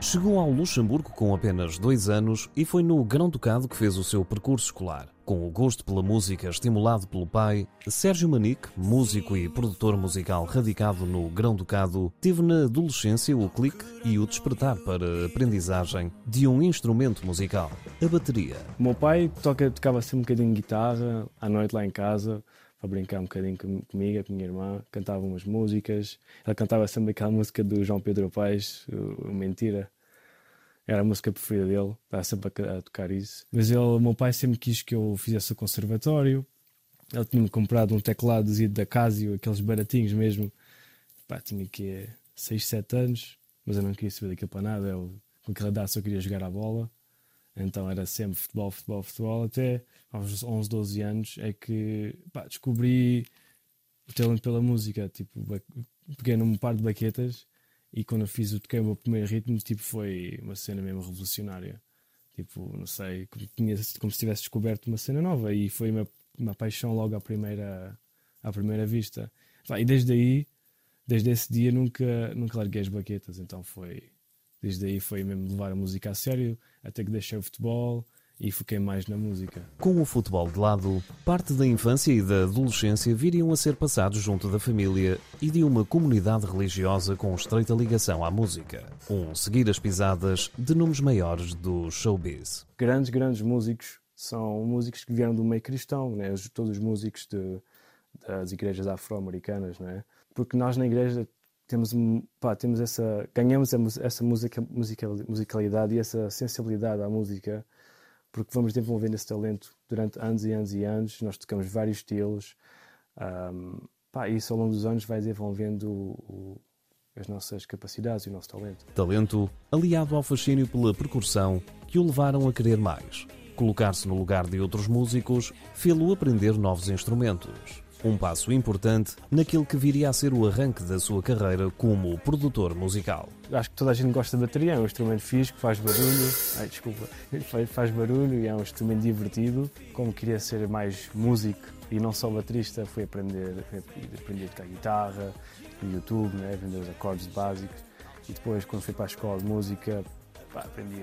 Chegou ao Luxemburgo com apenas dois anos e foi no Grão-Ducado que fez o seu percurso escolar. Com o gosto pela música estimulado pelo pai, Sérgio Manique, músico e produtor musical radicado no Grão-Ducado, teve na adolescência o clique e o despertar para a aprendizagem de um instrumento musical, a bateria. O meu pai toca, tocava sempre um bocadinho de guitarra, à noite lá em casa, para brincar um bocadinho com- comigo, com a minha irmã, cantava umas músicas. Ele cantava sempre aquela música do João Pedro Paes, o Mentira. Era a música preferida dele, estava sempre a, a tocar isso. Mas ele, o meu pai sempre quis que eu fizesse o conservatório. Ele tinha-me comprado um teclado da Casio, aqueles baratinhos mesmo. Pá, tinha que 6, 7 anos, mas eu não queria saber daquilo para nada. Eu, com aquela idade só queria jogar a bola. Então era sempre futebol, futebol, futebol. Até aos 11, 12 anos é que pá, descobri o talento pela música. Tipo, peguei num par de baquetas e quando eu fiz o toquei o meu primeiro ritmo, tipo, foi uma cena mesmo revolucionária. Tipo, não sei, como, tinha, como se tivesse descoberto uma cena nova e foi uma, uma paixão logo à primeira, à primeira vista. E desde aí, desde esse dia, nunca, nunca larguei as baquetas. Então foi, desde aí foi mesmo levar a música a sério, até que deixei o futebol e foquei mais na música. Com o futebol de lado, parte da infância e da adolescência viriam a ser passados junto da família e de uma comunidade religiosa com estreita ligação à música. Um seguir as pisadas de nomes maiores do showbiz. Grandes, grandes músicos são músicos que vieram do meio cristão, né? Os- todos os músicos de- das igrejas afro-americanas, não é? Porque nós na igreja temos, pá, temos essa, ganhamos essa música, musical- musicalidade e essa sensibilidade à música porque vamos desenvolvendo esse talento durante anos e anos e anos. Nós tocamos vários estilos. Ahm, pá, isso ao longo dos anos vai desenvolvendo o- as nossas capacidades e o nosso talento. Talento aliado ao fascínio pela percussão que o levaram a querer mais. Colocar-se no lugar de outros músicos fê-lo aprender novos instrumentos. Um passo importante naquele que viria a ser o arranque da sua carreira como produtor musical. Acho que toda a gente gosta de bateria, é um instrumento que faz barulho. Ai, desculpa, faz, barulho e é um instrumento divertido. Como queria ser mais músico e não só baterista, fui aprender, aprender a tocar guitarra, no YouTube, né, aprender os acordes básicos. E depois, quando fui para a escola de música, pá, aprendi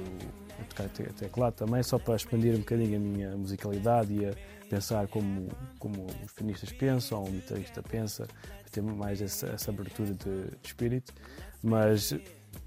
a tocar te- teclado também, só para expandir um bocadinho a minha musicalidade e a pensar como, como os pianistas pensam, um guitarrista pensa, ter mais essa, essa abertura de, de espírito. Mas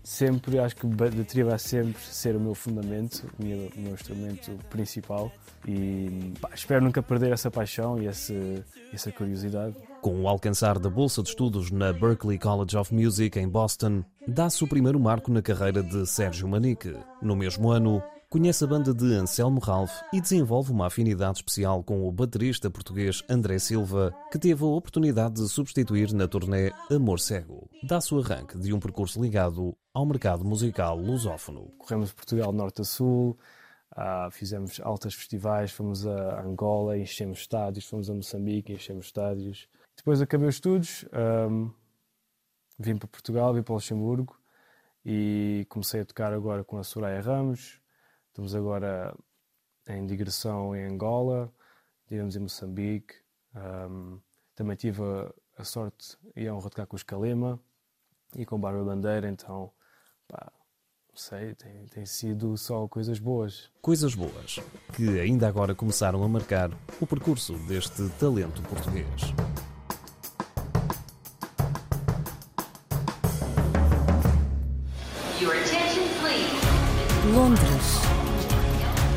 sempre acho que bateria vai sempre ser o meu fundamento, o meu, o meu instrumento principal e pá, espero nunca perder essa paixão e esse, essa curiosidade. Com o alcançar da bolsa de estudos na Berklee College of Music em Boston, dá-se o primeiro marco na carreira de Sérgio Manique. No mesmo ano, conhece a banda de Anselmo Ralph e desenvolve uma afinidade especial com o baterista português André Silva, que teve a oportunidade de substituir na turnê Amor Cego. Dá-se o arranque de um percurso ligado ao mercado musical lusófono. Corremos Portugal norte a sul, ah, fizemos altas festivais, fomos a Angola, enchemos estádios, fomos a Moçambique, enchemos estádios. Depois acabei os estudos, ahm, vim para Portugal, vim para Luxemburgo e comecei a tocar agora com a Soraya Ramos. Estamos agora em digressão em Angola, estivemos em Moçambique. ahm, também tive a, a sorte e a honra de tocar com os Calema e com Bárbara Bandeira, então pá, não sei, tem, tem sido só coisas boas. Coisas boas, que ainda agora começaram a marcar o percurso deste talento português. Your attention, please. Londres,